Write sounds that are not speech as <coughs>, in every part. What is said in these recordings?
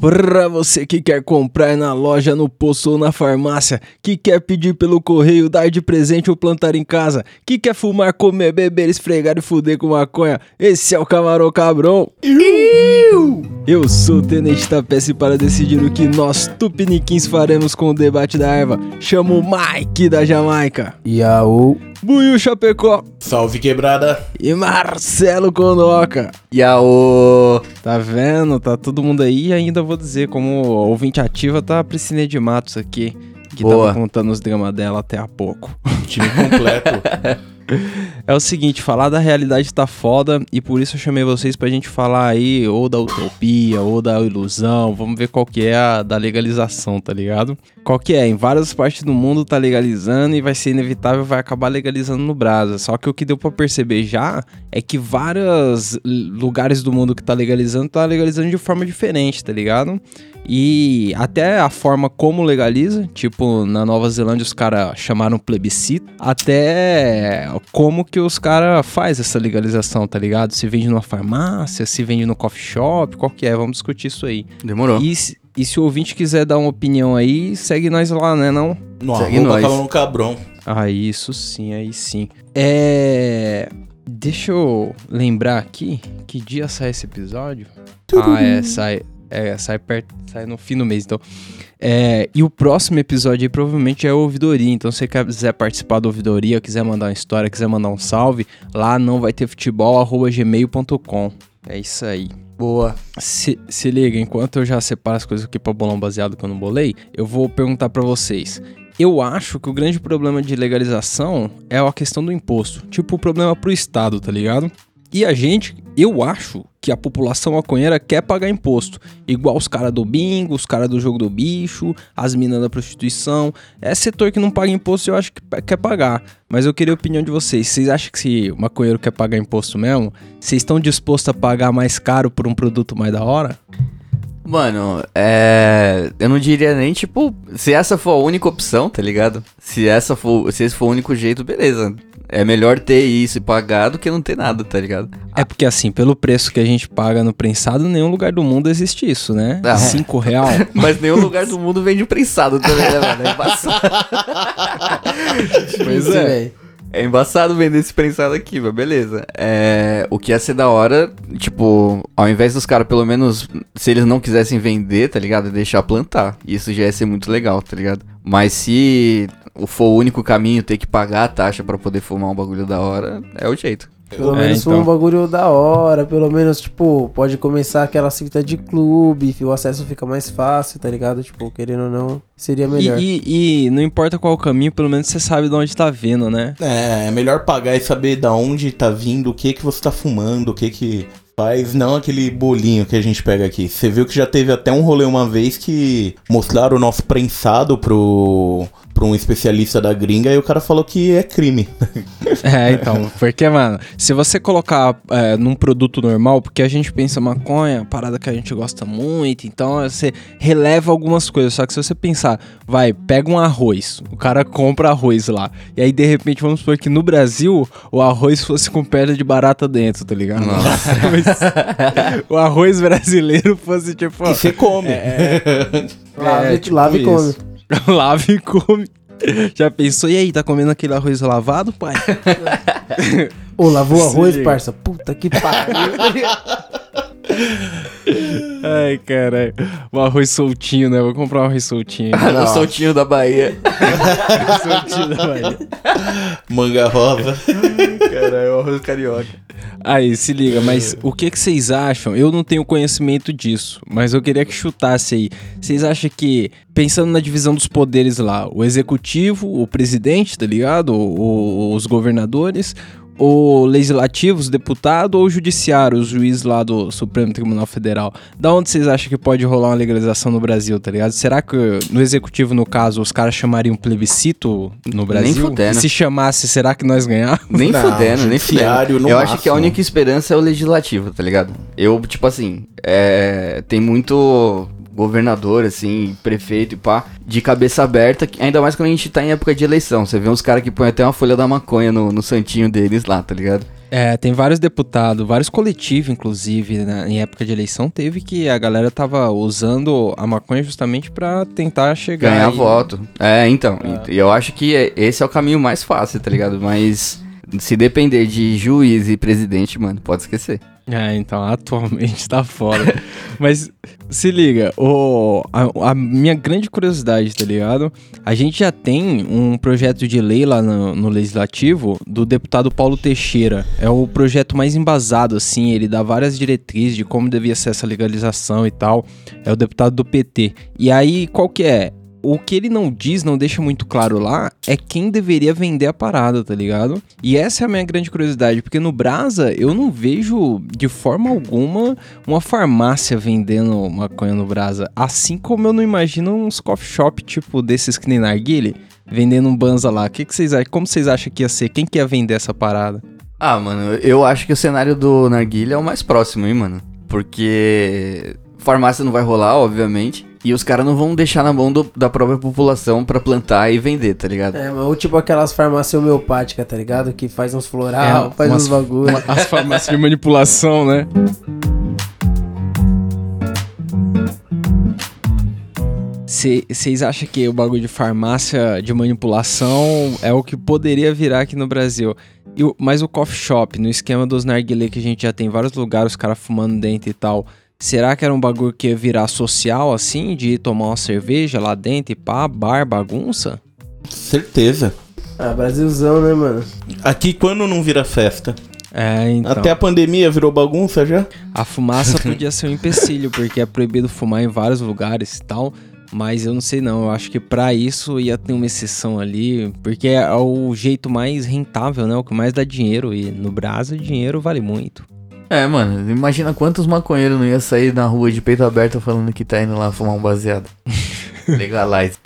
Pra você que quer comprar na loja, no posto ou na farmácia, que quer pedir pelo correio, dar de presente ou plantar em casa, que quer fumar, comer, beber, esfregar e fuder com maconha, esse é o Camarão Cabrão. Eu sou o Tenente Tapece para decidir o que nós tupiniquins faremos com o debate da erva. Chamo o Mike da Jamaica. Yaô. Buiu Chapecó. Salve quebrada. E Marcelo Condoca. Yaô. Tá vendo? Tá todo mundo aí e ainda vou dizer, como ouvinte ativa, tá a Priscila de Matos aqui. Que Boa. tava contando os dramas dela até há pouco. Time completo. <laughs> É o seguinte, falar da realidade tá foda e por isso eu chamei vocês pra gente falar aí ou da utopia ou da ilusão. Vamos ver qual que é a da legalização, tá ligado? Qual que é? Em várias partes do mundo tá legalizando e vai ser inevitável, vai acabar legalizando no Brasa. Só que o que deu pra perceber já é que vários lugares do mundo que tá legalizando tá legalizando de forma diferente, tá ligado? E até a forma como legaliza, tipo, na Nova Zelândia os caras chamaram plebiscito, até como que os caras faz essa legalização, tá ligado? Se vende numa farmácia, se vende no coffee shop, qual que é? Vamos discutir isso aí. Demorou. E, se- e se o ouvinte quiser dar uma opinião aí, segue nós lá, né não? No Segue arroba nós. Camarão Cabrão. Ah, isso sim, aí sim. É... Deixa eu lembrar aqui, que dia sai esse episódio? Ah, é, sai, é, sai, perto, sai no fim do mês, então. É, e o próximo episódio aí provavelmente é a ouvidoria, então se você quiser participar da ouvidoria, quiser mandar uma história, quiser mandar um salve, lá não vai ter futebol, arroba gmail.com. É isso aí. Boa. Se, se liga, enquanto eu já separo as coisas aqui pra bolão baseado que eu não bolei, eu vou perguntar pra vocês. Eu acho que o grande problema de legalização é a questão do imposto. Tipo, o problema pro Estado, tá ligado? E a gente, eu acho que a população maconheira quer pagar imposto. Igual os caras do bingo, os caras do jogo do bicho, as minas da prostituição. É setor que não paga imposto, eu acho que quer pagar. Mas eu queria a opinião de vocês. Vocês acham que se o maconheiro quer pagar imposto mesmo, vocês estão dispostos a pagar mais caro por um produto mais da hora? Mano, é. Eu não diria nem, tipo, se essa for a única opção, tá ligado? Se essa for. Se esse for o único jeito, beleza. É melhor ter isso e pagar do que não ter nada, tá ligado? É porque assim, pelo preço que a gente paga no prensado, em nenhum lugar do mundo existe isso, né? Ah. <laughs> Cinco real. <laughs> Mas nenhum lugar do mundo vende prensado também, né, mano? É embaçado. <laughs> Pois é. É embaçado vender esse prensado aqui, mas beleza. É, o que ia ser da hora, tipo, ao invés dos caras, pelo menos, se eles não quisessem vender, tá ligado? Deixar plantar. Isso já ia ser muito legal, tá ligado? Mas se for o único caminho ter que pagar a taxa pra poder fumar um bagulho da hora, é o jeito. Pelo É, menos então. foi um bagulho da hora, pelo menos, tipo, pode começar aquela cita de clube, o acesso fica mais fácil, tá ligado? Tipo, querendo ou não, seria E, melhor. e- e não importa qual o caminho, pelo menos você sabe de onde tá vindo, né? É, é melhor pagar e saber da onde tá vindo, o que que você tá fumando, o que que faz, não aquele bolinho que a gente pega aqui. Você viu que já teve até um rolê uma vez que mostraram o nosso prensado pro, pro um especialista da gringa e o cara falou que é crime. <laughs> É, então, porque, mano, se você colocar é, num produto normal, porque a gente pensa maconha, parada que a gente gosta muito, então você releva algumas coisas. Só que se você pensar, vai, pega um arroz, o cara compra arroz lá, e aí de repente vamos supor que no Brasil o arroz fosse com perna de barata dentro, tá ligado? <laughs> Mas o arroz brasileiro fosse tipo. E você come. <laughs> Lave, é, tipo lave e come. Lava <laughs> e come. Já pensou? E aí, tá comendo aquele arroz lavado, pai? Ô, lavou Se <laughs> arroz, parça? Puta que pariu. <laughs> Ai, caralho. O arroz soltinho, né? Vou comprar um arroz soltinho. <laughs> o soltinho da Bahia. <laughs> soltinho da Bahia. Manga rosa. Caralho, o arroz carioca. Aí, se liga, mas o que, que vocês acham? Eu não tenho conhecimento disso, mas eu queria que chutasse aí. Vocês acham que, pensando na divisão dos poderes lá, o executivo, o presidente, tá ligado? O- o- os governadores, o legislativo, os deputados ou o judiciário, os juízes lá do Supremo Tribunal Federal? Da onde vocês acham que pode rolar uma legalização no Brasil, tá ligado? Será que no executivo, no caso, os caras chamariam plebiscito no Brasil? fudendo. E se chamasse, será que nós ganhávamos? Nem Não, fudendo, nem fudendo. Eu acho que a máximo. única esperança é o legislativo, tá ligado? Eu, tipo assim, é, tem muito governador, assim, prefeito e pá, de cabeça aberta, ainda mais quando a gente tá em época de eleição. Você vê uns caras que põem até uma folha da maconha no, no santinho deles lá, tá ligado? É, tem vários deputados, vários coletivos, inclusive, né, em época de eleição, teve que a galera tava usando a maconha justamente pra tentar chegar. Ganhar e- voto. É, então. E eu acho que é- esse é o caminho mais fácil, tá ligado? Mas se depender de juiz e presidente, mano, pode esquecer. É, então, atualmente <laughs> tá foda. Mas se liga, o, a, a minha grande curiosidade, tá ligado? A gente já tem um projeto de lei lá no, no Legislativo do deputado Paulo Teixeira. É o projeto mais embasado, assim, ele dá várias diretrizes de como devia ser essa legalização e tal. É o deputado do PT. E aí, qual que é? O que ele não diz, não deixa muito claro lá, é quem deveria vender a parada, tá ligado? E essa é a minha grande curiosidade, porque no Brasa eu não vejo de forma alguma uma farmácia vendendo maconha no Brasa. Assim como eu não imagino uns coffee shop tipo desses que nem Narguile, vendendo um banza lá. Que que vocês? Como vocês acham que ia ser? Quem que ia vender essa parada? Ah, mano, eu acho que o cenário do Narguilha é o mais próximo, hein, mano? Porque farmácia não vai rolar, obviamente. E os caras não vão deixar na mão do- da própria população pra plantar e vender, tá ligado? É, mas ou tipo aquelas farmácias homeopáticas, tá ligado? Que faz uns floral, É, faz umas- uns bagulho. As farmácias de manipulação, né? Vocês acham que o bagulho de farmácia de manipulação é o que poderia virar aqui no Brasil? E o- mas o coffee shop, no esquema dos narguilé que a gente já tem em vários lugares, os caras fumando dentro e tal, será que era um bagulho que ia virar social, assim, de ir tomar uma cerveja lá dentro e pá, bar, bagunça? Certeza. Ah, Brasilzão, né, mano? Aqui quando não vira festa? É, então. Até a pandemia virou bagunça já? A fumaça <laughs> podia ser um empecilho, porque é proibido fumar em vários lugares e tal. Mas eu não sei não, eu acho que pra isso ia ter uma exceção ali, porque é o jeito mais rentável, né? O que mais dá dinheiro. E no Brasil, dinheiro vale muito. É, mano, imagina quantos maconheiros não ia sair na rua de peito aberto falando que tá indo lá fumar um baseado. <laughs> Legalize.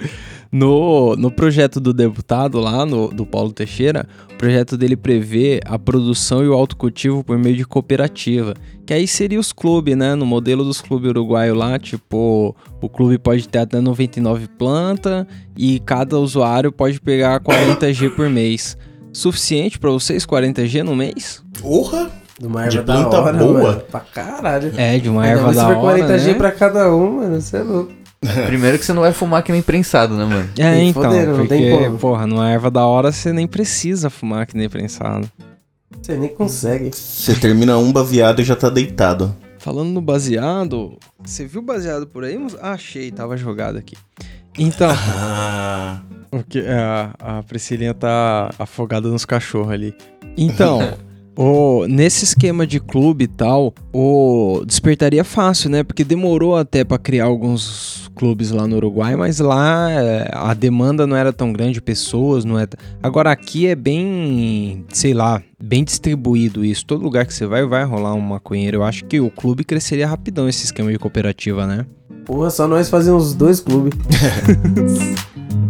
No, no projeto do deputado lá, no, do Paulo Teixeira, o projeto dele prevê a produção e o autocultivo por meio de cooperativa. Que aí seria os clubes, né? No modelo dos clubes uruguaios lá, tipo, o clube pode ter até 99 plantas e cada usuário pode pegar 40G por mês. Suficiente pra vocês 40G no mês? Porra! De uma De erva da planta hora, boa. mano. Pra caralho. É, de uma Ainda erva da hora, 40G né? pra cada um, mano. Você é louco. <laughs> Primeiro que você não vai fumar que nem prensado, né, mano? É, Nem então, fodendo, não tem porque, como. porra, numa erva da hora você nem precisa fumar que nem prensado. Você nem consegue. Você termina um baseado e já tá deitado. Falando no baseado, você viu baseado por aí? Ah, achei, tava jogado aqui. Então, <laughs> Ah. o que, a, a Priscilinha tá afogada nos cachorros ali. Então, <laughs> o, nesse esquema de clube e tal, o despertaria fácil, né? Porque demorou até pra criar alguns clubes lá no Uruguai, mas lá é, a demanda não era tão grande, pessoas não é. Agora aqui é bem, sei lá, bem distribuído isso. Todo lugar que você vai vai rolar um maconheiro. Eu acho que o clube cresceria rapidão esse esquema de cooperativa, né? Porra, só nós fazemos dois clubes. <laughs>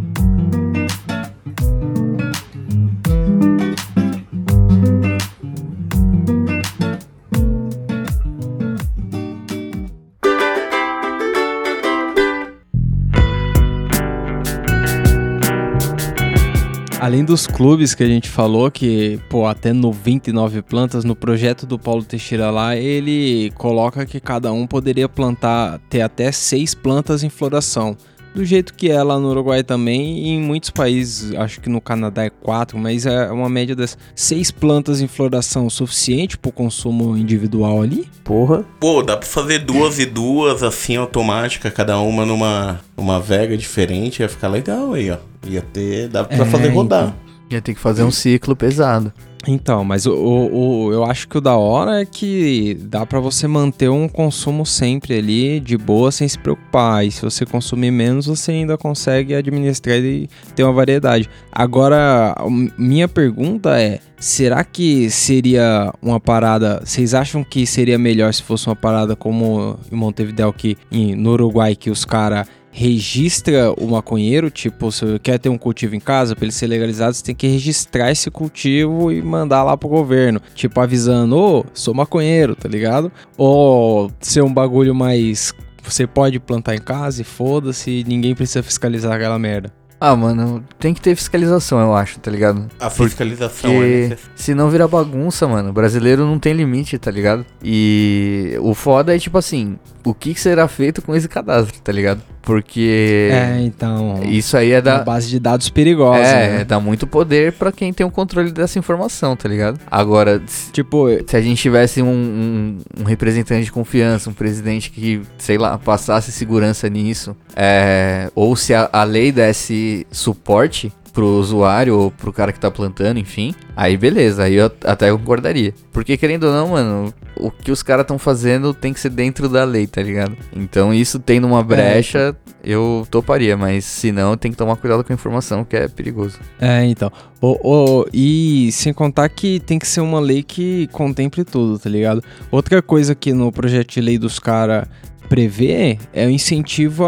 Além dos clubes que a gente falou, que, pô, até 99 plantas, no projeto do Paulo Teixeira lá, ele coloca que cada um poderia plantar, ter até seis plantas em floração. Do jeito que é lá no Uruguai também, e em muitos países, acho que no Canadá é quatro, mas é uma média das seis plantas em floração suficiente para o consumo individual ali? Porra. Pô, dá pra fazer duas e duas, assim, automática, cada uma numa uma vega diferente, ia ficar legal aí, ó. Ia ter, dá pra É, fazer rodar. então. Ia ter que fazer um ciclo pesado. Então, mas o, o- o- eu acho que o da hora é que dá pra você manter um consumo sempre ali de boa, sem se preocupar. E se você consumir menos, você ainda consegue administrar e ter uma variedade. Agora, minha pergunta é: será que seria uma parada? Vocês acham que seria melhor se fosse uma parada como em Montevideo, que em- no Uruguai, que os caras registra o maconheiro, tipo, se quer ter um cultivo em casa, para ele ser legalizado, você tem que registrar esse cultivo e mandar lá pro governo, tipo, avisando, ô, sou maconheiro, tá ligado? Ou ser um bagulho mais você pode plantar em casa e foda-se, ninguém precisa fiscalizar aquela merda. Ah, mano, tem que ter fiscalização, eu acho, tá ligado? A fiscalização é Porque necessária. se não vira bagunça, mano, o brasileiro não tem limite, tá ligado? E o foda é tipo assim, o que que será feito com esse cadastro, tá ligado? Porque É, então. isso aí é Da base de dados perigosa. é, né? dá muito poder pra quem tem o controle dessa informação, tá ligado? Agora, se Tipo, se a gente tivesse um, um- um representante de confiança, um presidente que, sei lá, passasse segurança nisso, é, ou se a, a lei desse suporte pro usuário ou pro cara que tá plantando, enfim, aí beleza, aí eu até concordaria. Porque querendo ou não, mano, o que os caras estão fazendo tem que ser dentro da lei, tá ligado? Então isso tendo uma brecha, eu toparia, mas se não, tem que tomar cuidado com a informação, que é perigoso. É, então. O, o- e sem contar que tem que ser uma lei que contemple tudo, tá ligado? Outra coisa que no projeto de lei dos caras prevê é o incentivo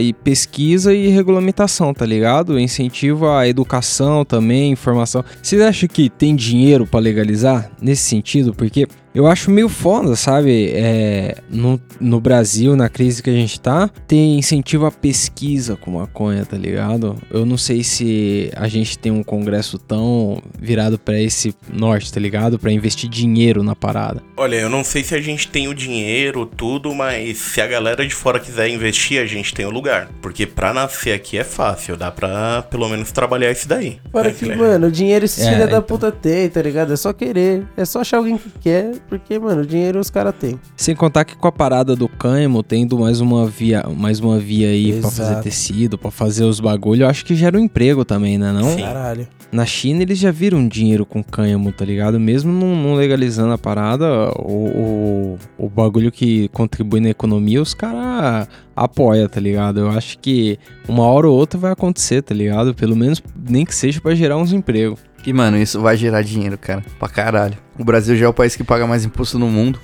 e pesquisa e regulamentação, tá ligado? Incentivo à educação também, informação. Vocês acham que tem dinheiro pra legalizar nesse sentido? Porque eu acho meio foda, sabe? É, no, no Brasil, na crise que a gente tá, tem incentivo à pesquisa com maconha, tá ligado? Eu não sei se a gente tem um congresso tão virado pra esse norte, tá ligado? Pra investir dinheiro na parada. Olha, eu não sei se a gente tem o dinheiro, tudo, mas se a galera de fora quiser investir, a gente tem o lugar. Porque pra nascer aqui é fácil, dá pra pelo menos trabalhar isso daí. Fora É, que, mano, o dinheiro esses É, filha da então. puta tem, tá ligado? É só querer. É só achar alguém que quer, porque, mano, o dinheiro os caras têm. Sem contar que com a parada do cânhamo, tendo mais uma via, mais uma via aí pra fazer Exato. tecido, pra fazer os bagulho, eu acho que gera um emprego também, né não? Sim. Caralho. Na China eles já viram dinheiro com cânhamo, tá ligado? Mesmo não, não legalizando a parada, o, o, o bagulho que contribui na economia, os caras apoiam, tá ligado? Eu acho que uma hora ou outra vai acontecer, tá ligado? Pelo menos nem que seja pra gerar uns empregos. E, mano, isso vai gerar dinheiro, cara. Pra caralho. O Brasil já é o país que paga mais imposto no mundo.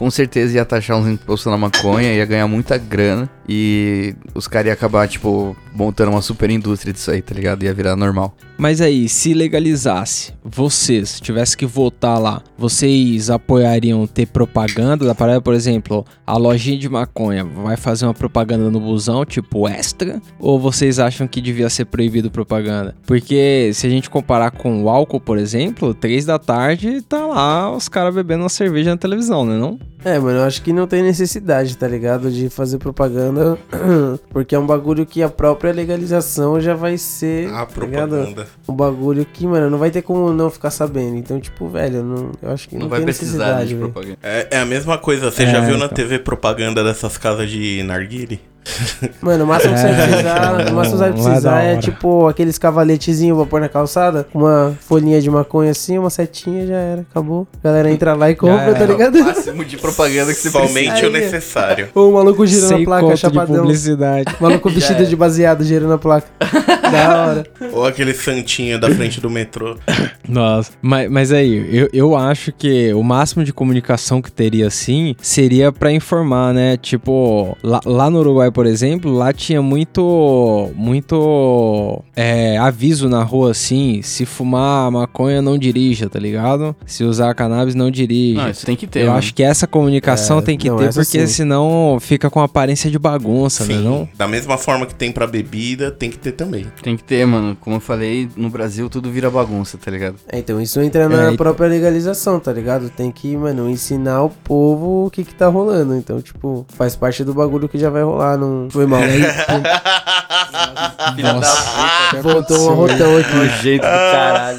Com certeza ia taxar uns impostos na maconha, ia ganhar muita grana. E os caras iam acabar, tipo, montando uma super indústria disso aí, tá ligado? Ia virar normal. Mas aí, se legalizasse, vocês tivessem que votar lá, vocês apoiariam ter propaganda da parada? Por exemplo, a lojinha de maconha vai fazer uma propaganda no busão, tipo extra? Ou vocês acham que devia ser proibido propaganda? Porque se a gente comparar com o álcool, por exemplo, três da tarde tá lá os caras bebendo uma cerveja na televisão, né não? É, mano, eu acho que não tem necessidade, tá ligado? De fazer propaganda, <clears throat> porque é um bagulho que a própria legalização já vai ser, A tá ligado? propaganda. Um bagulho que, mano, não vai ter como não ficar sabendo. Então, tipo, velho, eu não, eu acho que não, Não, vai tem precisar necessidade, de propaganda. É, é a mesma coisa, você É, já viu na então. TV propaganda dessas casas de narguile? <laughs> Mano, o máximo que você vai É, precisar, o máximo que você vai precisar da é tipo aqueles cavaletezinhos pra pôr na calçada, uma folhinha de maconha assim, uma setinha já era, acabou. A galera entra lá e compra, tá ligado? O máximo de propaganda que Somente precisa. o necessário. Ou <laughs> o maluco girando Sem a placa, conto de chapadão. publicidade. O maluco vestido de baseado girando a placa. <laughs> da hora. Ou aquele santinho da frente do metrô. <coughs> Nossa, mas, mas aí, eu, eu acho que o máximo de comunicação que teria assim seria pra informar, né? Tipo, lá, lá no Uruguai, por exemplo, lá tinha muito, muito é, aviso na rua assim: se fumar maconha, não dirija, tá ligado? Se usar cannabis, não dirija. Não, isso tem que ter, eu mano. acho que essa comunicação É, tem que não, ter, porque sim. senão fica com aparência de bagunça, né? Sim, Não? da mesma forma que tem pra bebida, tem que ter também. Tem que ter, mano. Como eu falei, no Brasil tudo vira bagunça, tá ligado? É, então isso entra na É, então- própria legalização, tá ligado? Tem que, mano, ensinar o povo o que que tá rolando. Então, tipo, faz parte do bagulho que já vai rolar. Não foi mal. Aí, <laughs> Filha Nossa. voltou um arrotão aqui. Do jeito do caralho.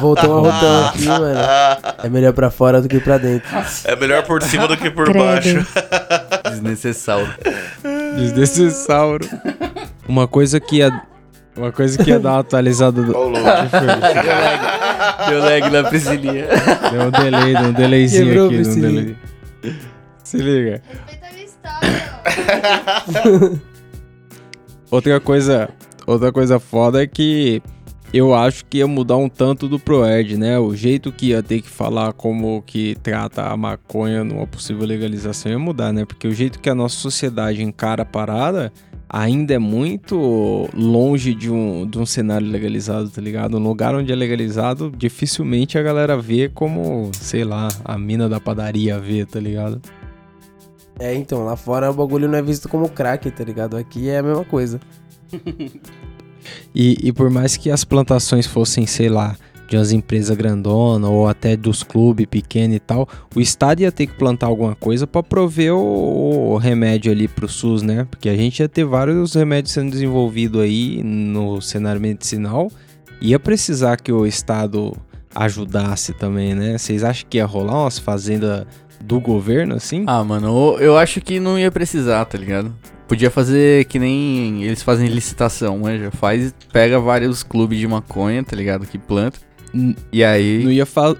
Voltou um arrotão aqui, mano. É melhor pra fora do que pra dentro. É melhor por cima do que por Credo. baixo. <laughs> Desnecessário. Desnecessário. Uma coisa que ia. Uma coisa que ia dar uma atualizada do. Louco. <laughs> Deu lag na Priscilinha. Deu um delay, deu um delayzinho Quebrou, aqui. Deu um delay. Se liga. Respeita a minha história. <laughs> Outra coisa, outra coisa foda é que eu acho que ia mudar um tanto do Proerd, né? O jeito que ia ter que falar como que trata a maconha numa possível legalização ia mudar, né? Porque o jeito que a nossa sociedade encara a parada ainda é muito longe de um, de um cenário legalizado, tá ligado? Um lugar onde é legalizado, dificilmente a galera vê como, sei lá, a mina da padaria vê, tá ligado? É, então, lá fora o bagulho não é visto como crack, tá ligado? Aqui é a mesma coisa. E, e por mais que as plantações fossem, sei lá, de umas empresas grandonas ou até dos clubes pequenos e tal, o Estado ia ter que plantar alguma coisa para prover o, o remédio ali pro SUS, né? Porque a gente ia ter vários remédios sendo desenvolvidos aí no cenário medicinal. Ia precisar que o Estado ajudasse também, né? Vocês acham que ia rolar umas fazendas do governo assim? Ah, mano, eu acho que não ia precisar, tá ligado? Podia fazer que nem eles fazem licitação, né? Já faz, pega vários clubes de maconha, tá ligado? Que planta. N- E aí. Não ia, fal-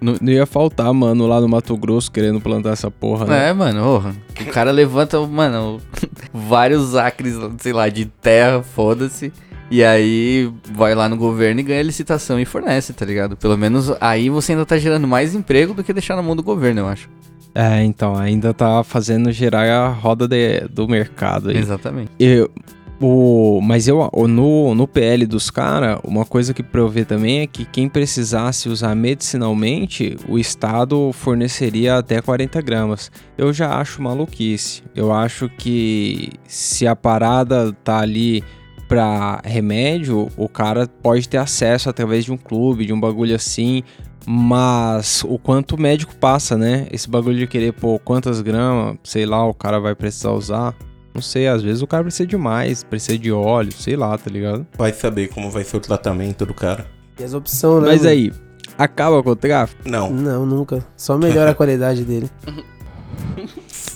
não, não ia faltar, mano, lá no Mato Grosso querendo plantar essa porra, né? É, mano, porra. O cara levanta, mano, <laughs> vários acres, sei lá, de terra, foda-se. E aí vai lá no governo e ganha licitação e fornece, tá ligado? Pelo menos aí você ainda tá gerando mais emprego do que deixar na mão do governo, eu acho. É, então, ainda tá fazendo girar a roda de- do mercado aí. Exatamente. Eu, o, mas eu, no, no PL dos caras, uma coisa que ver também é que quem precisasse usar medicinalmente, o Estado forneceria até 40 gramas. Eu já acho maluquice. Eu acho que se a parada tá ali pra remédio, o cara pode ter acesso através de um clube, de um bagulho assim. Mas o quanto o médico passa, né? Esse bagulho de querer pôr quantas gramas, sei lá, o cara vai precisar usar. Não sei, às vezes o cara precisa de mais, precisa de óleo, sei lá, tá ligado? Vai saber como vai ser o tratamento do cara. E as opções, né? Mas mano? aí, acaba com o tráfico? Não. Não, nunca. Só melhora a <laughs> qualidade dele.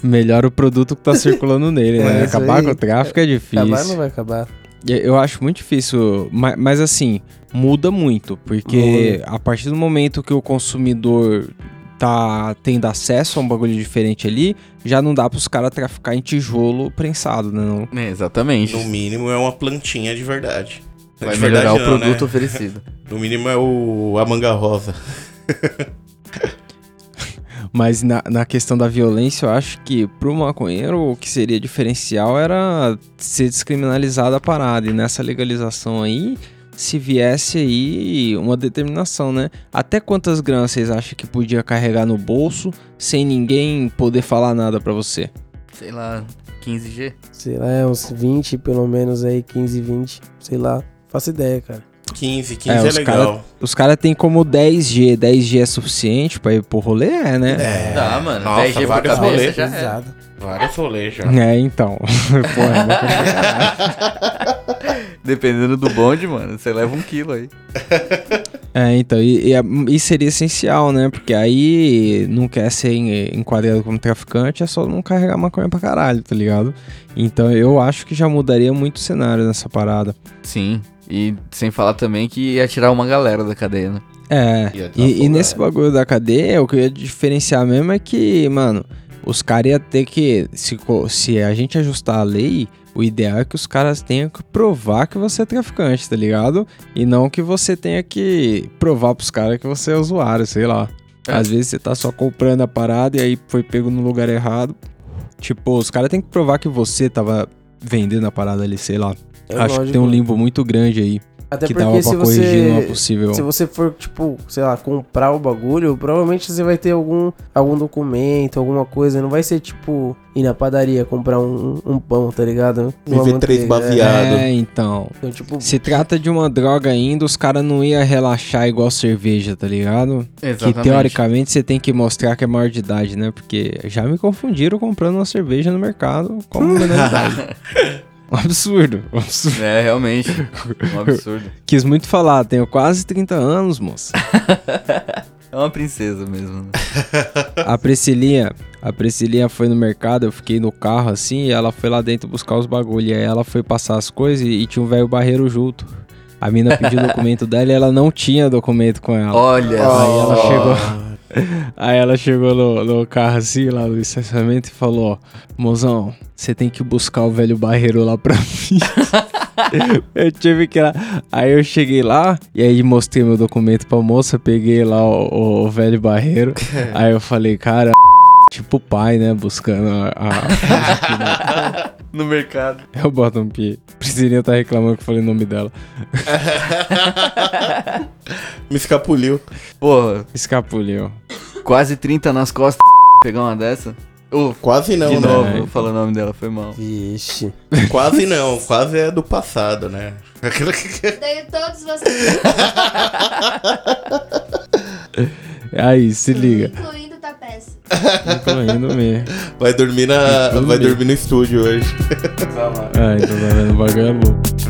Melhora o produto que tá <laughs> circulando nele, É, né? Acabar aí. com o tráfico é difícil. Acabar não vai acabar. Eu acho muito difícil, ma- mas, assim, muda muito, porque a partir do momento que o consumidor tá tendo acesso a um bagulho diferente ali, já não dá pros caras traficar em tijolo prensado, né? Não? É, exatamente. No mínimo é uma plantinha de verdade. Vai de melhorar verdade o não, produto né? oferecido. No mínimo é o a manga rosa. <laughs> Mas na, na questão da violência, eu acho que pro maconheiro o que seria diferencial era ser descriminalizada a parada. E nessa legalização aí, se viesse aí uma determinação, né? Até quantas gramas vocês acham que podia carregar no bolso sem ninguém poder falar nada pra você? Sei lá, 15G. Sei lá, é uns 20, pelo menos aí, 15, 20. Sei lá. Faço ideia, cara. 15, 15 É, é, os legal. Os caras têm como 10G. 10G é suficiente pra ir pro rolê? É, né? É. Dá, mano. Nossa, 10G por vários cabeça rolês. já é. Pesado. Vários rolês já. É, então. <laughs> Porra, é Dependendo do bonde, mano, você leva um quilo aí. <laughs> É, então, e, e, seria essencial, né? Porque aí não quer ser en- enquadrado como traficante, é só não carregar maconha pra caralho, tá ligado? Então eu acho que já mudaria muito o cenário nessa parada. Sim. E sem falar também que ia tirar uma galera da cadeia, né? É, e, e nesse bagulho da cadeia, o que eu ia diferenciar mesmo é que, mano, os caras iam ter que. Se, se a gente ajustar a lei, o ideal é que os caras tenham que provar que você é traficante, tá ligado? E não que você tenha que provar pros caras que você é usuário, sei lá. É. Às vezes você tá só comprando a parada e aí foi pego no lugar errado. Tipo, os caras têm que provar que você tava vendendo a parada ali, sei lá. É Acho que lógico. tem um limbo muito grande aí Até que porque dava se pra corrigir numa você... possível. Se você for, tipo, sei lá, comprar o bagulho, provavelmente você vai ter algum, algum documento, alguma coisa. Não vai ser, tipo, ir na padaria comprar um, um pão, tá ligado? Uma MV3 manteiga, baseado. É, então. Então, tipo, Se trata de uma droga ainda, os caras não iam relaxar igual cerveja, tá ligado? Que teoricamente você tem que mostrar que é maior de idade, né? Porque já me confundiram comprando uma cerveja no mercado como <laughs> menor de idade. <laughs> Um absurdo, um absurdo. É, realmente. Um <laughs> absurdo. Quis muito falar, tenho quase 30 anos, moça. <laughs> É uma princesa mesmo. Né? <laughs> A Priscilinha, a Priscilinha foi no mercado, eu fiquei no carro assim, e ela foi lá dentro buscar os bagulho. E aí ela foi passar as coisas e, e tinha um velho barreiro junto. A mina pediu o documento dela e ela não tinha documento com ela. Olha Aí ela só. chegou. Aí ela chegou no, no carro assim, lá no estacionamento, e falou: Mozão, você tem que buscar o velho barreiro lá pra <laughs> mim. eu tive que ir lá. Aí eu cheguei lá, e aí mostrei meu documento pra moça, peguei lá o, o- o velho barreiro. <laughs> aí eu falei, cara, tipo pai, né? Buscando a. a- <laughs> No mercado. eu boto um pi. Priscilinha tá reclamando que eu falei o nome dela. <laughs> Me escapuliu. Porra, Escapuliu. quase 30 nas costas. Pegar uma dessa. Ô, Quase não, de né? novo, É, eu falo o nome dela, foi mal. Vixe. Quase não, quase é do passado, né? Tenho todos vocês, Aí, se liga. incluindo Incluindo mesmo. Vai dormir na, vai dormir no estúdio hoje. Ah, então tá vendo o bagulho é louco.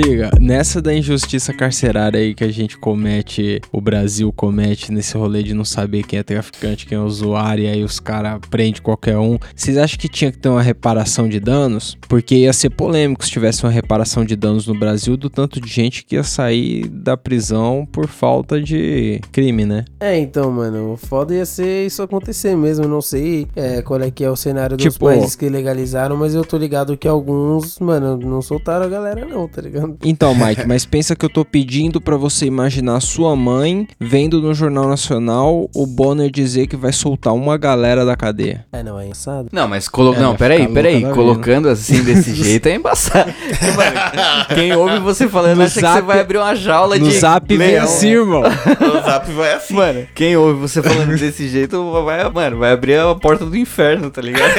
Liga, nessa da injustiça carcerária aí que a gente comete, o Brasil comete nesse rolê de não saber quem é traficante, quem é usuário, e aí os caras prendem qualquer um. Vocês acham que tinha que ter uma reparação de danos? Porque ia ser polêmico se tivesse uma reparação de danos no Brasil do tanto de gente que ia sair da prisão por falta de crime, né? É, então, mano, o foda ia ser isso acontecer mesmo. Eu não sei é, qual é que é o cenário dos Tipo- países que legalizaram, mas eu tô ligado que alguns, mano, não soltaram a galera não, tá ligado? Então, Mike, mas pensa que eu tô pedindo pra você imaginar sua mãe vendo no Jornal Nacional o Bonner dizer que vai soltar uma galera da cadeia. É, não, é engraçado. Não, mas colo... É, não, peraí, peraí. Colocando assim desse <laughs> jeito é embaçado. Mano, quem ouve você falando No acha que você zap- vai abrir uma jaula No de zap vem assim, irmão. O zap vai assim. Mano, quem ouve você falando desse jeito vai, mano, vai abrir a porta do inferno, tá ligado? <laughs>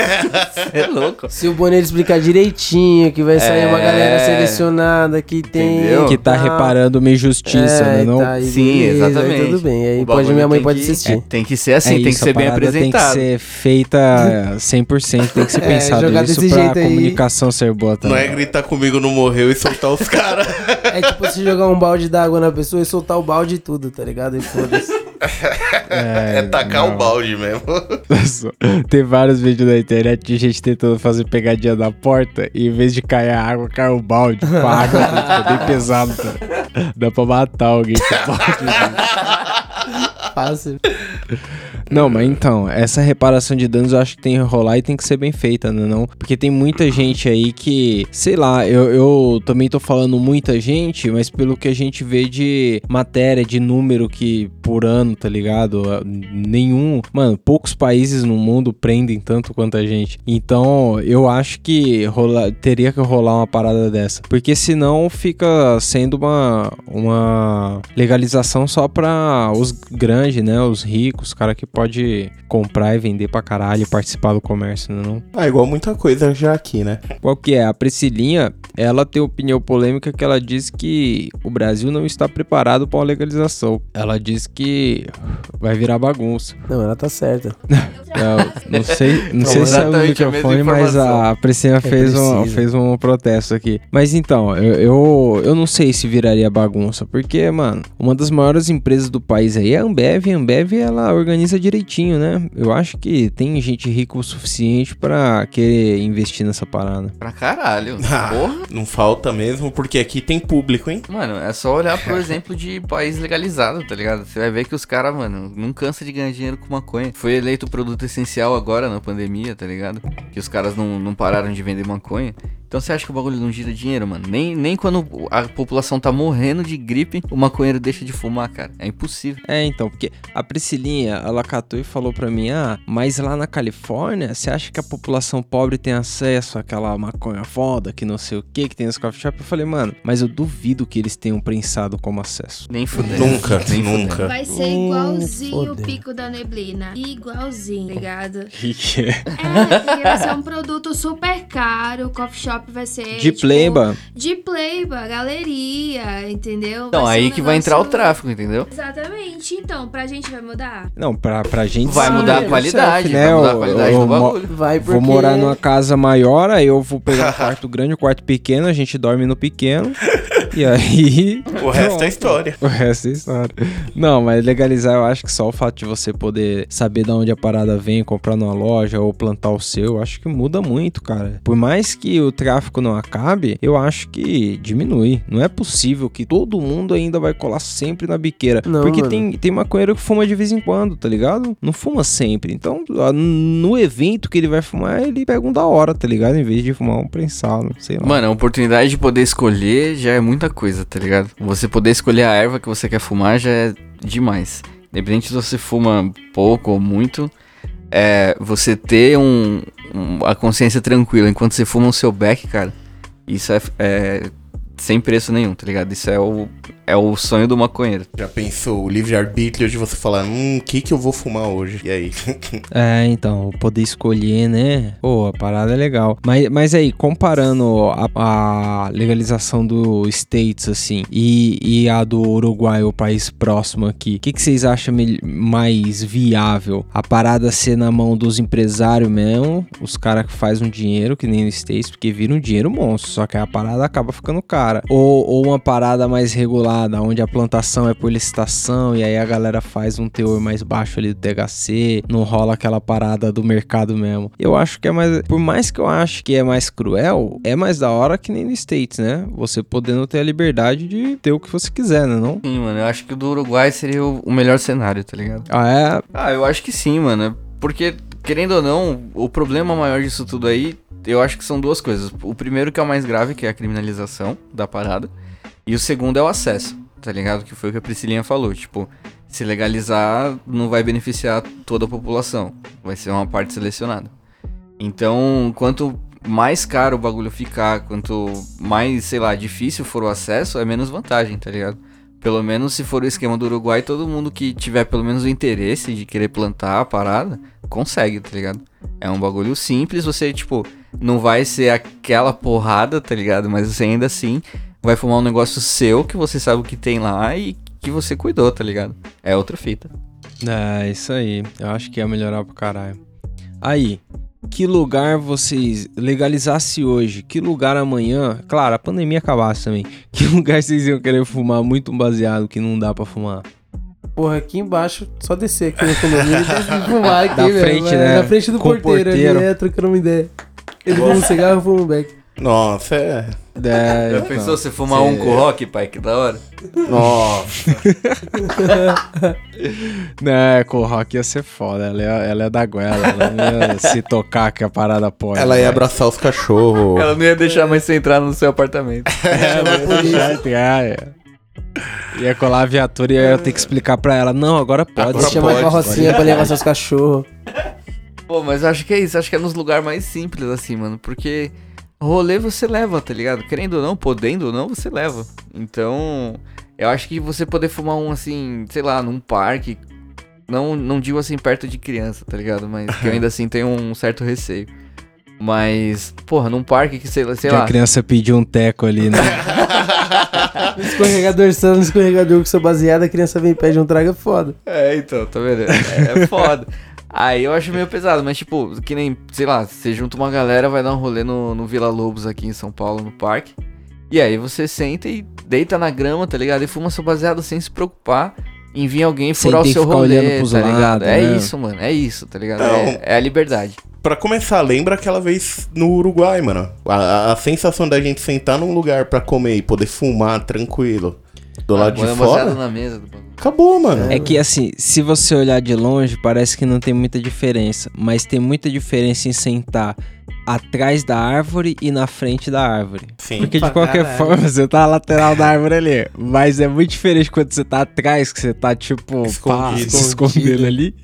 Você é louco. Se o Bonner explicar direitinho que vai sair uma É. galera selecionada que tem. Entendeu? Que tá Ah, reparando uma injustiça, é, né? Não? tá, Sim, beleza, aí exatamente. tudo bem. Aí pode, minha mãe pode que- assistir. Tem que ser assim, É tem que isso, ser a bem apresentado. Tem que ser feita 100%, tem que ser É, pensado jogar isso desse pra jeito aí. comunicação ser boa Não é também. gritar comigo não morreu e soltar os caras. <laughs> É tipo se jogar um balde d'água na pessoa e soltar o balde e tudo, tá ligado? E foda-se. É, tacar não. o balde mesmo. <laughs> Tem vários vídeos na internet de gente tentando fazer pegadinha na porta e em vez de cair a água, cai o balde. Com a água fica bem pesado. Dá pra matar alguém com o balde. Fácil. Não, mas então, essa reparação de danos eu acho que tem que rolar e tem que ser bem feita, né? Não? Porque tem muita gente aí que, sei lá, eu, eu também tô falando muita gente, mas pelo que a gente vê de matéria, de número que por ano, tá ligado? Nenhum, mano, poucos países no mundo prendem tanto quanto a gente. Então, eu acho que rola, teria que rolar uma parada dessa. Porque senão fica sendo uma, uma legalização só pra os grandes, né? Os ricos, os caras que pode comprar e vender pra caralho e participar do comércio, né? Não? Ah, igual muita coisa já aqui, né? Qual que é? A Priscilinha, ela tem opinião polêmica que ela diz que o Brasil não está preparado para uma legalização. Ela diz que vai virar bagunça. Não, ela tá certa. Eu <laughs> não sei, não sei se é o exatamente a microfone, mas a Priscila fez um, preciso. fez um protesto aqui. Mas então, eu, eu, eu não sei se viraria bagunça, porque, mano, uma das maiores empresas do país aí é a Ambev, e a Ambev, ela organiza direitinho, né? Eu acho que tem gente rica o suficiente pra querer investir nessa parada. Pra caralho. <laughs> Ah. Porra. Não falta mesmo, porque aqui tem público, hein? Mano, é só olhar pro exemplo de país legalizado, tá ligado? Você vai ver que os caras, mano, não cansa de ganhar dinheiro com maconha. Foi eleito produto essencial agora na pandemia, tá ligado? Que os caras não, não pararam de vender maconha. Então você acha que o bagulho não gira dinheiro, mano? Nem, nem quando a população tá morrendo de gripe, o maconheiro deixa de fumar, cara. É impossível. É, então, porque a Priscilinha, ela catou e falou pra mim, ah, mas lá na Califórnia, você acha que a população pobre tem acesso àquela maconha foda, que não sei o que, que tem nos coffee shop? Eu falei, mano, mas eu duvido que eles tenham prensado como acesso. Nem fudendo. Nunca, Nem nunca. Vai ser igualzinho o pico da neblina. Igualzinho, tá ligado? Que que é? É, porque vai ser um produto super caro. O coffee shop vai ser. De tipo, playba. De playba, galeria, entendeu? Então, Vai aí um que vai entrar o tráfico, entendeu? Exatamente. Então, pra gente vai mudar? Não, pra, pra gente Vai sim, mudar a né? qualidade, Selfie, vai mudar a Eu- qualidade eu do bagulho. Vai porque... Vou morar numa casa maior, aí eu vou pegar um <laughs> quarto grande, um quarto pequeno, a gente dorme no pequeno. E aí. O resto Pronto. é história. O resto é história. Não, mas legalizar eu acho que só o fato de você poder saber de onde a parada vem, comprar numa loja ou plantar o seu, eu acho que muda muito, cara. Por mais que o tráfico não acabe, eu acho que diminui. Não é possível que todo mundo ainda vai colar sempre na biqueira. Não, porque mano. tem, tem maconheiro que fuma de vez em quando, tá ligado? Não fuma sempre. Então, no evento que ele vai fumar, ele pega um da hora, tá ligado? Em vez de fumar um prensado, sei lá. Mano, a oportunidade de poder escolher já é muita coisa, tá ligado? Você poder escolher a erva que você quer fumar já é demais. Independente se você fuma pouco ou muito, é, você ter um, um- a consciência tranquila enquanto você fuma o seu beck, cara, Isso é, é sem preço nenhum, tá ligado? Isso é o, é o sonho do maconheiro. Já pensou o livre-arbítrio de você falar, hum, o que que eu vou fumar hoje? E aí? <laughs> É, então, poder escolher, né? Pô, a parada é legal. Mas, mas aí, comparando a, a legalização do States, assim, e, e a do Uruguai, o país próximo aqui, o que, que vocês acham mais viável? A parada ser na mão dos empresários mesmo, os caras que fazem um dinheiro, que nem no States, porque vira um dinheiro monstro, só que a parada acaba ficando cara. Ou, ou uma parada mais onde a plantação é por licitação, e aí a galera faz um teor mais baixo ali do THC, não rola aquela parada do mercado mesmo. Eu acho que é mais. Por mais que eu acho que é mais cruel, é mais da hora que nem no States, né? Você podendo ter a liberdade de ter o que você quiser, né? Não? Sim, mano, eu acho que o do Uruguai seria o melhor cenário, tá ligado? Ah, é. Ah, eu acho que sim, mano. Porque, querendo ou não, o problema maior disso tudo aí, eu acho que são duas coisas. O primeiro que é o mais grave, que é a criminalização da parada. E o segundo é o acesso, tá ligado? Que foi o que a Priscilinha falou. Tipo, se legalizar, não vai beneficiar toda a população. Vai ser uma parte selecionada. Então, quanto mais caro o bagulho ficar, quanto mais, sei lá, difícil for o acesso, é menos vantagem, tá ligado? Pelo menos se for o esquema do Uruguai, todo mundo que tiver pelo menos o interesse de querer plantar a parada, consegue, tá ligado? É um bagulho simples, você, tipo, não vai ser aquela porrada, tá ligado? Mas você ainda assim vai fumar um negócio seu que você sabe o que tem lá e que você cuidou, tá ligado? É outra fita. É, isso aí. Eu acho que ia melhorar pra caralho. Aí, que lugar vocês legalizasse hoje? Que lugar amanhã? Claro, a pandemia acabasse também. <laughs> Que lugar vocês iam querer fumar muito um baseado que não dá pra fumar? Porra, aqui embaixo, só descer aqui no condomínio e fumar <laughs> aqui, Da velho. frente, né? Na frente do Com porteiro, porteiro. ali, é, trocando uma ideia. Ele fuma um <laughs> cigarro, eu fumo um beck. Nossa, é. É, Já então. pensou você fumar um com rock, pai? Que da hora. Nossa. <laughs> É, com o rock ia ser foda. Ela é, ela é da goela. Ela não ia se tocar que a parada pode. Ela ia vai. abraçar os cachorros. Ela não ia deixar mais você entrar no seu apartamento. <laughs> É, é. Ia colar a viatura e eu ia ter que explicar pra ela. Não, agora pode. Agora Chama a pode, carrocinha pra levar seus <laughs> cachorros. Pô, mas eu acho que é isso. Acho que é nos lugares mais simples, assim, mano. Porque rolê você leva, tá ligado? Querendo ou não, podendo ou não, você leva. Então, eu acho que você poder fumar um, assim, sei lá, num parque. Não, não digo assim perto de criança, tá ligado? Mas que eu <laughs> ainda assim tenho um certo receio. Mas, porra, num parque que, sei lá, sei Que lá. a criança pediu um teco ali, né? <laughs> No escorregador, tá no escorregador com seu baseado, a criança vem e pede um trago, é foda. É, então, tá vendo? É, é foda. <laughs> Aí eu acho meio pesado, mas tipo, que nem, sei lá, você junta uma galera, vai dar um rolê no, no Vila Lobos aqui em São Paulo, no parque. E aí você senta e deita na grama, tá ligado? E fuma seu baseado sem se preocupar em vir alguém Sem furar o seu rolê, tá ligado? lados, É né? isso, mano, é isso, tá ligado? Não. É, é a liberdade. Pra começar, lembra aquela vez no Uruguai, mano? A, a- a sensação da gente sentar num lugar pra comer e poder fumar tranquilo do lado de baseado fora, na mesa do bagulho. acabou, mano. É que assim, se você olhar de longe, parece que não tem muita diferença. Mas tem muita diferença em sentar atrás da árvore e na frente da árvore. Sim. Porque de qualquer caralho. forma, você tá na lateral da árvore ali. Mas é muito diferente quando você tá atrás, que você tá, tipo, pá, Escondido. se escondendo ali.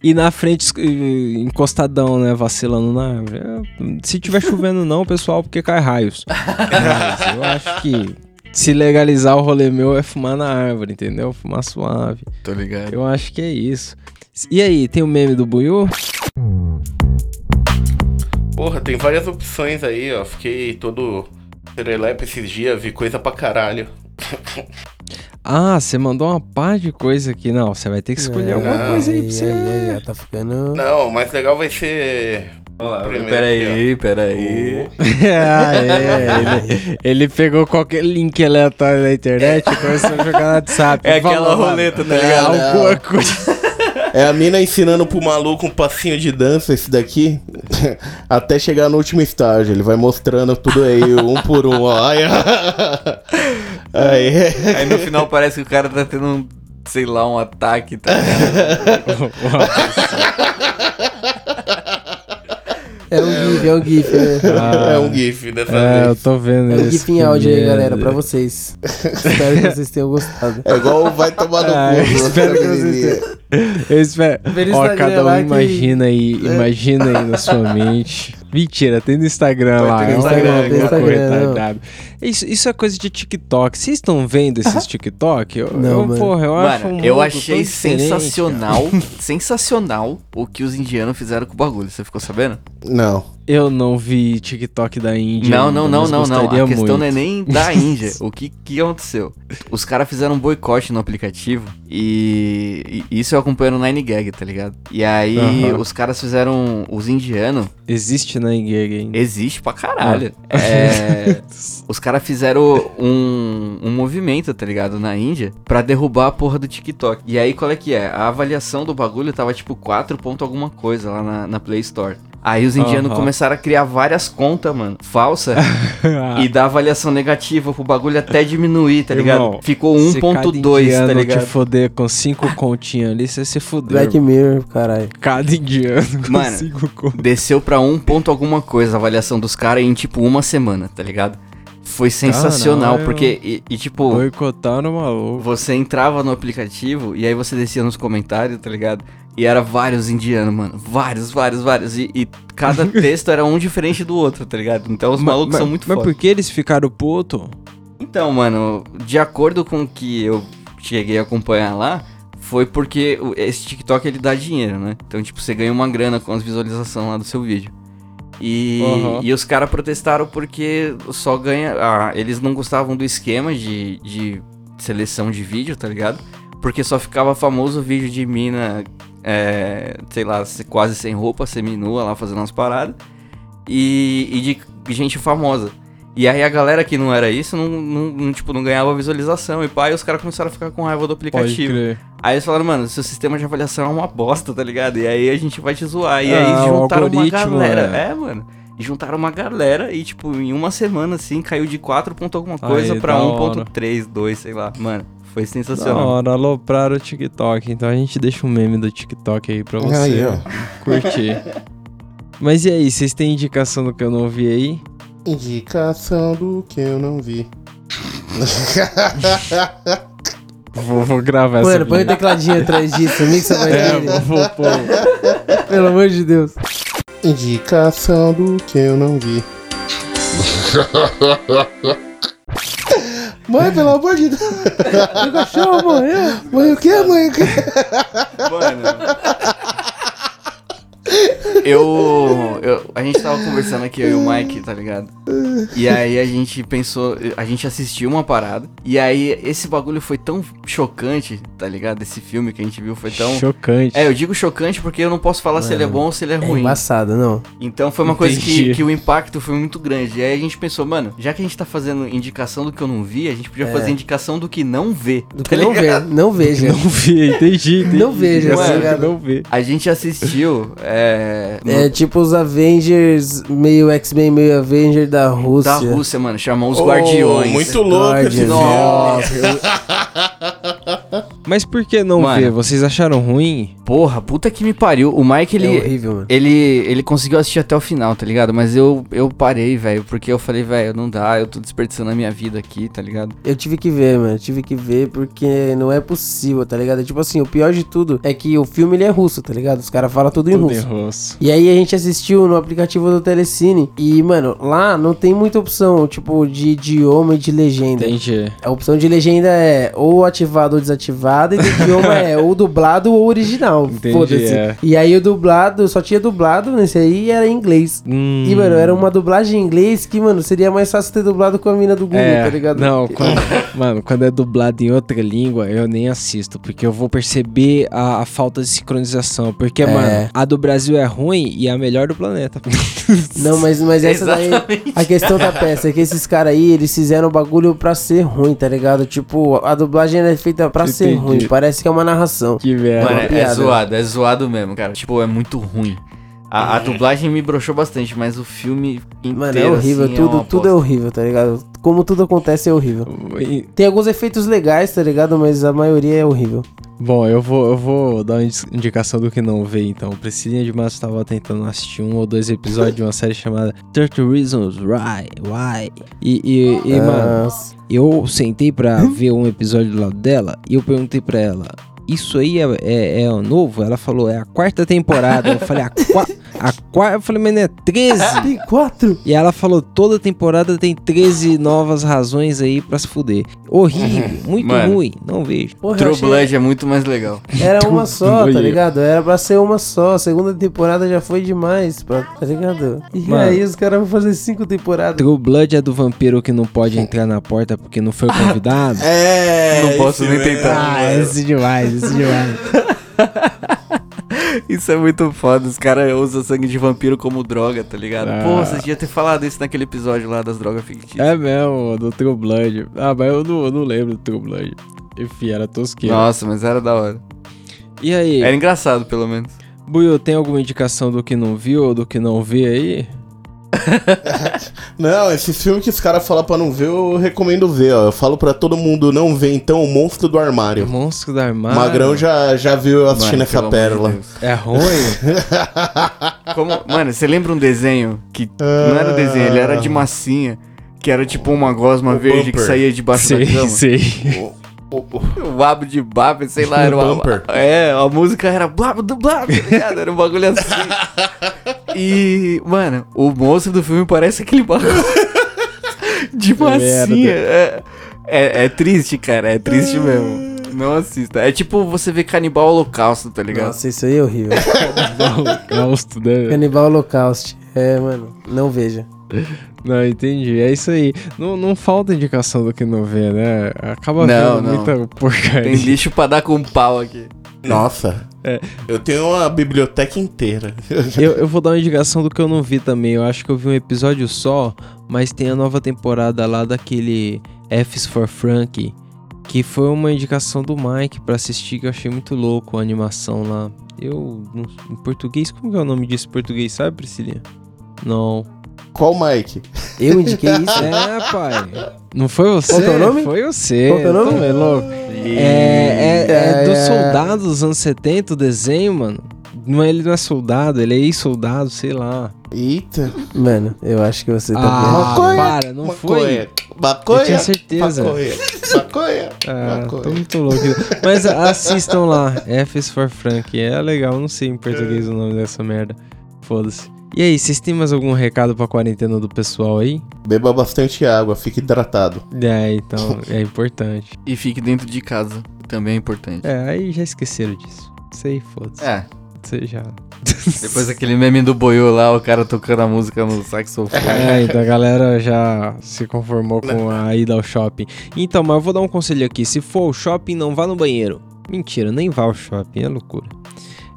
E na frente, eh, encostadão, né? Vacilando na árvore. É, Se tiver chovendo, não, pessoal, porque cai raios. <laughs> Mas eu acho que se legalizar o rolê meu é fumar na árvore, entendeu? Fumar suave. Tô ligado. Eu acho que é isso. E aí, tem o meme do Buiu? Porra, tem várias opções aí, ó. Fiquei todo serelepe esses dias, vi coisa pra caralho. <laughs> Ah, você mandou uma par de coisa aqui. Não, você vai ter que escolher alguma Não. coisa aí pra você. aí, aí, tá ficando... Não, o mais legal vai ser. Peraí, peraí. <laughs> ah, é. Ele, ele pegou qualquer link aleatório da internet e começou a jogar no WhatsApp. É aquela Falou, roleta, tá Não, ligado? não. Alguma coisa. É a mina ensinando pro maluco um passinho de dança, esse daqui, <laughs> até chegar no último estágio. Ele vai mostrando tudo aí, um por um, ó. Aí, aí. Aí no final parece que o cara tá tendo um, sei lá, um ataque, tá ligado? <laughs> É um gif, é um gif. É, É um gif dessa É, eu tô vendo é um isso. gif em áudio aí, que galera, pra vocês. Espero que vocês tenham gostado. É igual o vai tomar no Ah, cu. espero que vocês menininho. Eu espero. Ó, Instagram cada um que- imagina aí, imagina aí na sua mente. Mentira, tem no Instagram Vai lá. ter no é um Instagram, tem Instagram, retardado. Isso, isso é coisa de TikTok. Vocês estão vendo esses TikTok? Eu, Não, eu, mano. porra, eu acho um Mano, eu achei sensacional, <laughs> sensacional o que os indianos fizeram com o bagulho. Você ficou sabendo? Não. Eu não vi TikTok da Índia. não, não, não, não, não. A questão muito. não é nem da <laughs> Índia. o que, que aconteceu? Os caras fizeram um boicote no aplicativo e, e isso eu acompanho no 9gag, tá ligado? E aí os caras fizeram, os indianos, Existe na Índia ainda. existe pra caralho. É, <laughs> os caras fizeram um, um movimento, tá ligado, na Índia pra derrubar a porra do TikTok. E aí qual é que é? A avaliação do bagulho tava tipo 4 ponto alguma coisa lá na, na Play Store. Aí os indianos Aham. começaram a criar várias contas, mano, falsa <laughs> e dar avaliação negativa pro bagulho até diminuir, tá ligado? Irmão, Ficou se cada 1.2, tá ligado? te foder com cinco <laughs> continhos ali, você se fudeu. Black Mirror, caralho. Cada indiano com Mano, cinco contos. Desceu pra 1 ponto alguma coisa a avaliação dos caras em tipo uma semana, tá ligado? Foi sensacional, Caralho. porque, e, e, tipo, Boicotaram o maluco. você entrava no aplicativo e aí você descia nos comentários, tá ligado? E era vários indianos, mano. Vários, vários, vários. E, e cada <laughs> texto era um diferente do outro, tá ligado? Então os malucos mas, são muito Mas foda. por que eles ficaram puto? Então, mano, de acordo com o que eu cheguei a acompanhar lá, foi porque esse TikTok ele dá dinheiro, né? Então, tipo, você ganha uma grana com as visualizações lá do seu vídeo. E, Aham. e os caras protestaram porque só ganha. Ah, eles não gostavam do esquema de, de seleção de vídeo, tá ligado? Porque só ficava famoso o vídeo de mina, é, sei lá, se- quase sem roupa, seminua lá fazendo umas paradas. E, e de gente famosa. E aí a galera que não era isso, não, não- não, tipo, não ganhava visualização. E pá, e os caras começaram a ficar com raiva do aplicativo. Aí eles falaram, mano, seu sistema de avaliação é uma bosta, tá ligado? E aí a gente vai te zoar. E Ah, aí juntaram uma galera. é. É, mano. E juntaram uma galera e, tipo, em uma semana, assim, caiu de 4 ponto alguma coisa Aí, pra da hora. 1.3, 2, sei lá. Mano, foi Da sensacional. hora, alopraram o TikTok. Então a gente deixa um meme do TikTok aí pra você Aí, ó. curtir. <laughs> Mas e aí, vocês têm indicação do que eu não vi aí? Indicação do que eu não vi. <laughs> Vou, vou gravar essa Mano, põe o tecladinho atrás disso, mixa voz É, dele. vou, vou pôr. Pelo amor de Deus. Indicação do que eu não vi. <laughs> Mãe, pelo amor de Deus. <laughs> O cachorro morreu. Mãe, o que, mãe? O que? Mano. Eu, eu. A gente tava conversando aqui, eu e o Mike, tá ligado? E aí a gente pensou. A gente assistiu uma parada. E aí esse bagulho foi tão chocante, tá ligado? Esse filme que a gente viu foi tão. Chocante. É, eu digo chocante porque eu não posso falar se ele é bom ou se ele é É ruim. embaçado, não. Então foi uma coisa que, Entendi. que o impacto foi muito grande. E aí a gente pensou, mano, já que a gente tá fazendo indicação do que eu não vi, a gente podia fazer indicação do que não vê. Do tá que não ligado? ver, não <laughs> veja. Não vi, entendi, entendi. Não vejo, Essa tá é ligado? Não vê. A gente assistiu. É, no- É tipo os Avengers, meio X-Men, meio Avenger da Rússia. da Rússia, mano. Chamou os Oh, Guardiões. Muito louco filme. Nossa, Mas por que não Mano. ver? Vocês acharam ruim? porra, puta que me pariu. O Mike, ele. É horrível, mano. Ele, ele conseguiu assistir até o final, tá ligado? Mas eu, eu parei, velho, porque eu falei, velho, não dá, eu tô desperdiçando a minha vida aqui, tá ligado? Eu tive que ver, mano. Eu tive que ver porque não é possível, tá ligado? Tipo assim, o pior de tudo é que o filme ele é russo, tá ligado? Os caras falam tudo em Tudo russo. em russo. E aí a gente assistiu no aplicativo do Telecine. E, mano, lá não tem muita opção, tipo, de idioma e de legenda. Entendi. A opção de legenda é ou ativado ou desativado, e do idioma é ou dublado ou original. <laughs> Entendi, Foda-se. é. E aí o dublado, só tinha dublado nesse aí e era em inglês. Hum, E, mano, era uma dublagem em inglês que, mano, seria mais fácil ter dublado com a mina do Google, é, tá ligado? Não, <laughs> quando, mano, quando é dublado em outra língua, eu nem assisto, porque eu vou perceber a, a falta de sincronização. Porque, É. mano, a do Brasil é ruim e é a melhor do planeta. <laughs> Não, mas, mas essa daí. A questão da peça é que esses caras aí, eles fizeram o bagulho pra ser ruim, tá ligado? Tipo, a dublagem é feita pra ser Entendi. Ruim. Parece que é uma narração. que merda. Mano, é, é zoado, é zoado mesmo, cara. Tipo, é muito ruim. A, a dublagem me broxou bastante, mas o filme inteiro, Mano, é horrível. assim, tudo, uma tudo é horrível, tá ligado? Como tudo acontece é horrível. E- Tem alguns efeitos legais, tá ligado? Mas a maioria é horrível. Bom, eu vou, eu vou dar uma indi- indicação do que não ver, então. Priscilinha de Matos estava tentando assistir um ou dois episódios de uma série chamada 30 Reasons Why. Why. E, e, e mano, Nossa. eu sentei pra ver um episódio do lado dela e eu perguntei pra ela. Isso aí é, é, é novo? Ela falou, é a quarta temporada. Eu falei, a qua... A quarta, eu falei, mas não é 13? Tem quatro? E ela falou, toda temporada tem 13 novas razões aí pra se fuder. Horrível, muito Mano. ruim, não vejo. Porra, eu True achei- Blood é muito mais legal. Era uma só, tá ligado? Era pra ser uma só. A segunda temporada já foi demais, pra- tá ligado? E Mano. aí os caras vão fazer cinco temporadas. True Blood é do vampiro que não pode entrar na porta porque não foi convidado. <laughs> É. Não posso nem tentar. ah, esse demais, esse demais. <laughs> <laughs> Isso é muito foda. Os caras usam sangue de vampiro como droga, tá ligado? Ah. Pô, você devia ter falado isso naquele episódio lá das drogas fictícias. É mesmo, do True Blood. Ah, mas eu não, eu não lembro do True Blood. Enfim, era tosqueiro. Nossa, mas era da hora. E aí, Era engraçado, pelo menos. Buiu, tem alguma indicação do que não viu ou do que não vê aí? <laughs> Não, esse filme que os caras falam pra não ver, eu recomendo ver, ó. Eu falo pra todo mundo não ver, então, O Monstro do Armário. Monstro da O Armário. Magrão já, já viu eu assistindo Mano, essa de pérola. É ruim? <laughs> Como- Mano, você lembra um desenho que não era desenho, ele era de massinha, que era tipo uma gosma O verde que bumper. saía debaixo da sei, cama. sei. O- o- O abo de bab, sei lá, era uma, bumper. É, a música era blab do blab, tá ligado? Era um bagulho assim. <laughs> E, mano, o monstro do filme parece aquele bagulho de massinha. É, é, é triste, cara, é triste mesmo. Não assista. É tipo você ver Canibal Holocausto, tá ligado? Nossa, isso aí é horrível. <laughs> Gosto, né? Canibal Holocaust. É, mano, não veja. Não, entendi. É isso aí. Não, não falta indicação do que não vê, né? Acaba Não, vendo não. muita porcaria. Tem lixo pra dar com pau aqui. Nossa. É. Eu tenho uma biblioteca inteira. <laughs> Eu, eu vou dar uma indicação do que eu não vi também. Eu acho que eu vi um episódio só, mas tem a nova temporada lá daquele F's for Frank, que foi uma indicação do Mike pra assistir que eu achei muito louco a animação lá. Eu, em português, como é o nome disso em português, sabe, Priscilinha? Não. Qual Mike? Eu indiquei isso. <laughs> É, pai. Não foi você? Qual é o nome? Foi você. Qual é o nome? Vendo louco. É, é, é É, dos é. soldados dos anos 70 o desenho, mano. Não, é- ele não é soldado, ele é ex-soldado, sei lá. Eita. Mano, eu acho que você tá Ah, Maconha, para, não foi. Maconha. Maconha. Eu tinha certeza. Maconha. Maconha. Ah, Maconha. tô muito louco. Mas assistam lá, F is for Frank. É legal, não sei em português o nome dessa merda. Foda-se. E aí, vocês têm mais algum recado pra quarentena do pessoal aí? Beba bastante água, fique hidratado. É, então, <laughs> é importante. E fique dentro de casa. Também é importante. É, aí já esqueceram disso. Sei, foda-se. É. Você já. <laughs> Depois daquele meme do boiô lá, o cara tocando a música no saxofone. É, então a galera já se conformou com a ida ao shopping. Então, mas eu vou dar um conselho aqui. Se for ao shopping, não vá no banheiro. Mentira, nem vá ao shopping, é loucura.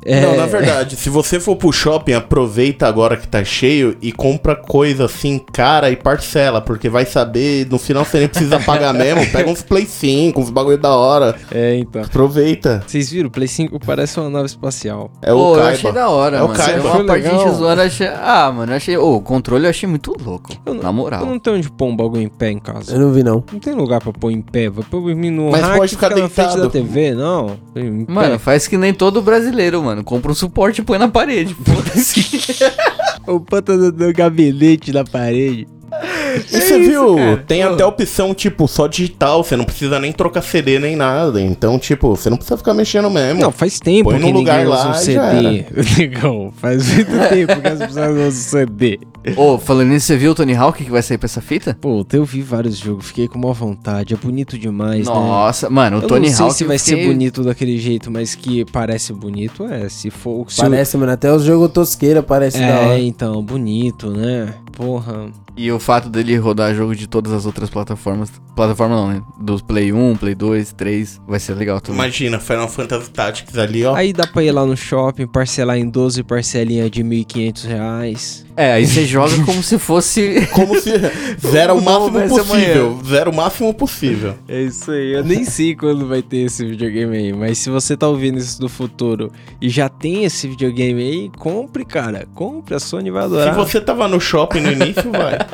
É, Não, na verdade, se você for pro shopping, aproveita agora que tá cheio e compra coisa assim, cara, e parcela, porque vai saber, no final você nem precisa <laughs> pagar mesmo, pega uns Play 5, uns bagulho da hora, É, então. aproveita. Vocês viram? O Play 5 parece uma nave espacial. É Pô, o eu achei da hora, É o mano. Kaiba. Uma parte de zoando, achei... Ah, mano, eu achei... Ô, o controle eu achei muito louco. Eu não- Na moral. Eu não tenho onde pôr um bagulho em pé em casa. Eu não vi, não. Não tem lugar pra pôr em pé. Vai pôr no Mas rack pode ficar fica na frente deitado. da TV, não. Em pé. Mano, faz que nem todo brasileiro, mano. Compra um suporte e põe na parede. Foda-se. <laughs> o panta do, do gabinete na parede. E você viu, cara. tem Pô. até opção, tipo, só digital, você não precisa nem trocar CD nem nada, então, tipo, você não precisa ficar mexendo mesmo. Não, faz tempo Põe que no ninguém lugar usa lá um CD. Negão, faz muito tempo que as pessoas não usam CD. Ô, falando nisso, você viu o Tony Hawk que vai sair pra essa fita? Pô, eu vi vários jogos, fiquei com maior vontade. É bonito demais, né? Nossa, mano, o Eu Tony não sei Hawk. se eu vai ser fiquei- bonito daquele jeito, mas que parece bonito, é. Se for. Se o- Parece, mano. Até os jogos tosqueira parece da É, hora. então, bonito, né? Porra. E o fato dele rodar jogo de todas as outras plataformas. Plataforma não, né? Dos Play 1, Play 2, 3. Vai ser legal também. Imagina, Final Fantasy Tactics ali, ó. Aí dá pra ir lá no shopping, parcelar em 12 parcelinhas de 1.500 reais. É, aí você joga como se fosse. <laughs> Como se <laughs> zero o máximo possível. Zero o máximo possível. É isso aí, eu nem sei quando vai ter esse videogame aí, mas se você tá ouvindo isso do futuro e já tem esse videogame aí, compre, cara. Compre, a Sony vai Se adorar. você tava no shopping no início, vai. <laughs>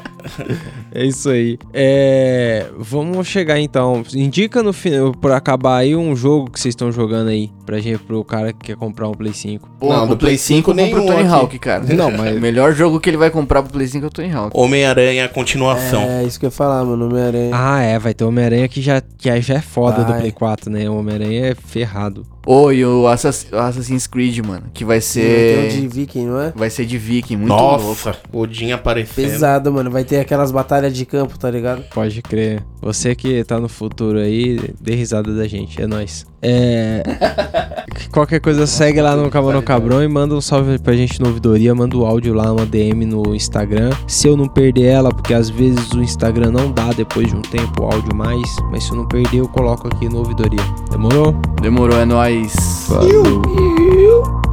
É isso aí. É, vamos chegar então. Indica no final, por acabar aí, um jogo que vocês estão jogando aí. Pra gente, pro cara que quer comprar um Play 5. Pô, Não, o do Play 5 eu compro o nenhum Tony aqui. Hawk, cara. <laughs> Não, mas- O <laughs> melhor jogo que ele vai comprar pro Play 5 é o Tony Hawk. Homem-Aranha, continuação. É, isso que eu ia falar, mano. Homem-Aranha. Ah, é, vai ter o Homem-Aranha que já, que já é foda do Vai. Play 4, né? O Homem-Aranha é ferrado. Ô, e o Assass- Assassin's Creed, mano, que vai Vai ter o ser... de Viking, não é? Vai ser de viking, muito louco. Nossa, Odin aparecendo. Pesado, mano. Vai ter aquelas batalhas de campo, tá ligado? Pode crer. Você que tá no futuro aí, dê risada da gente, é nóis. É. Qualquer coisa, segue lá no Camarão Cabrão e manda um salve pra gente no ouvidoria. Manda o áudio lá, uma DM no Instagram. Se eu não perder ela, porque às vezes o Instagram não dá depois de um tempo o áudio mais. Mas se eu não perder, eu coloco aqui no ouvidoria. Demorou? Demorou, é nóis. Falou.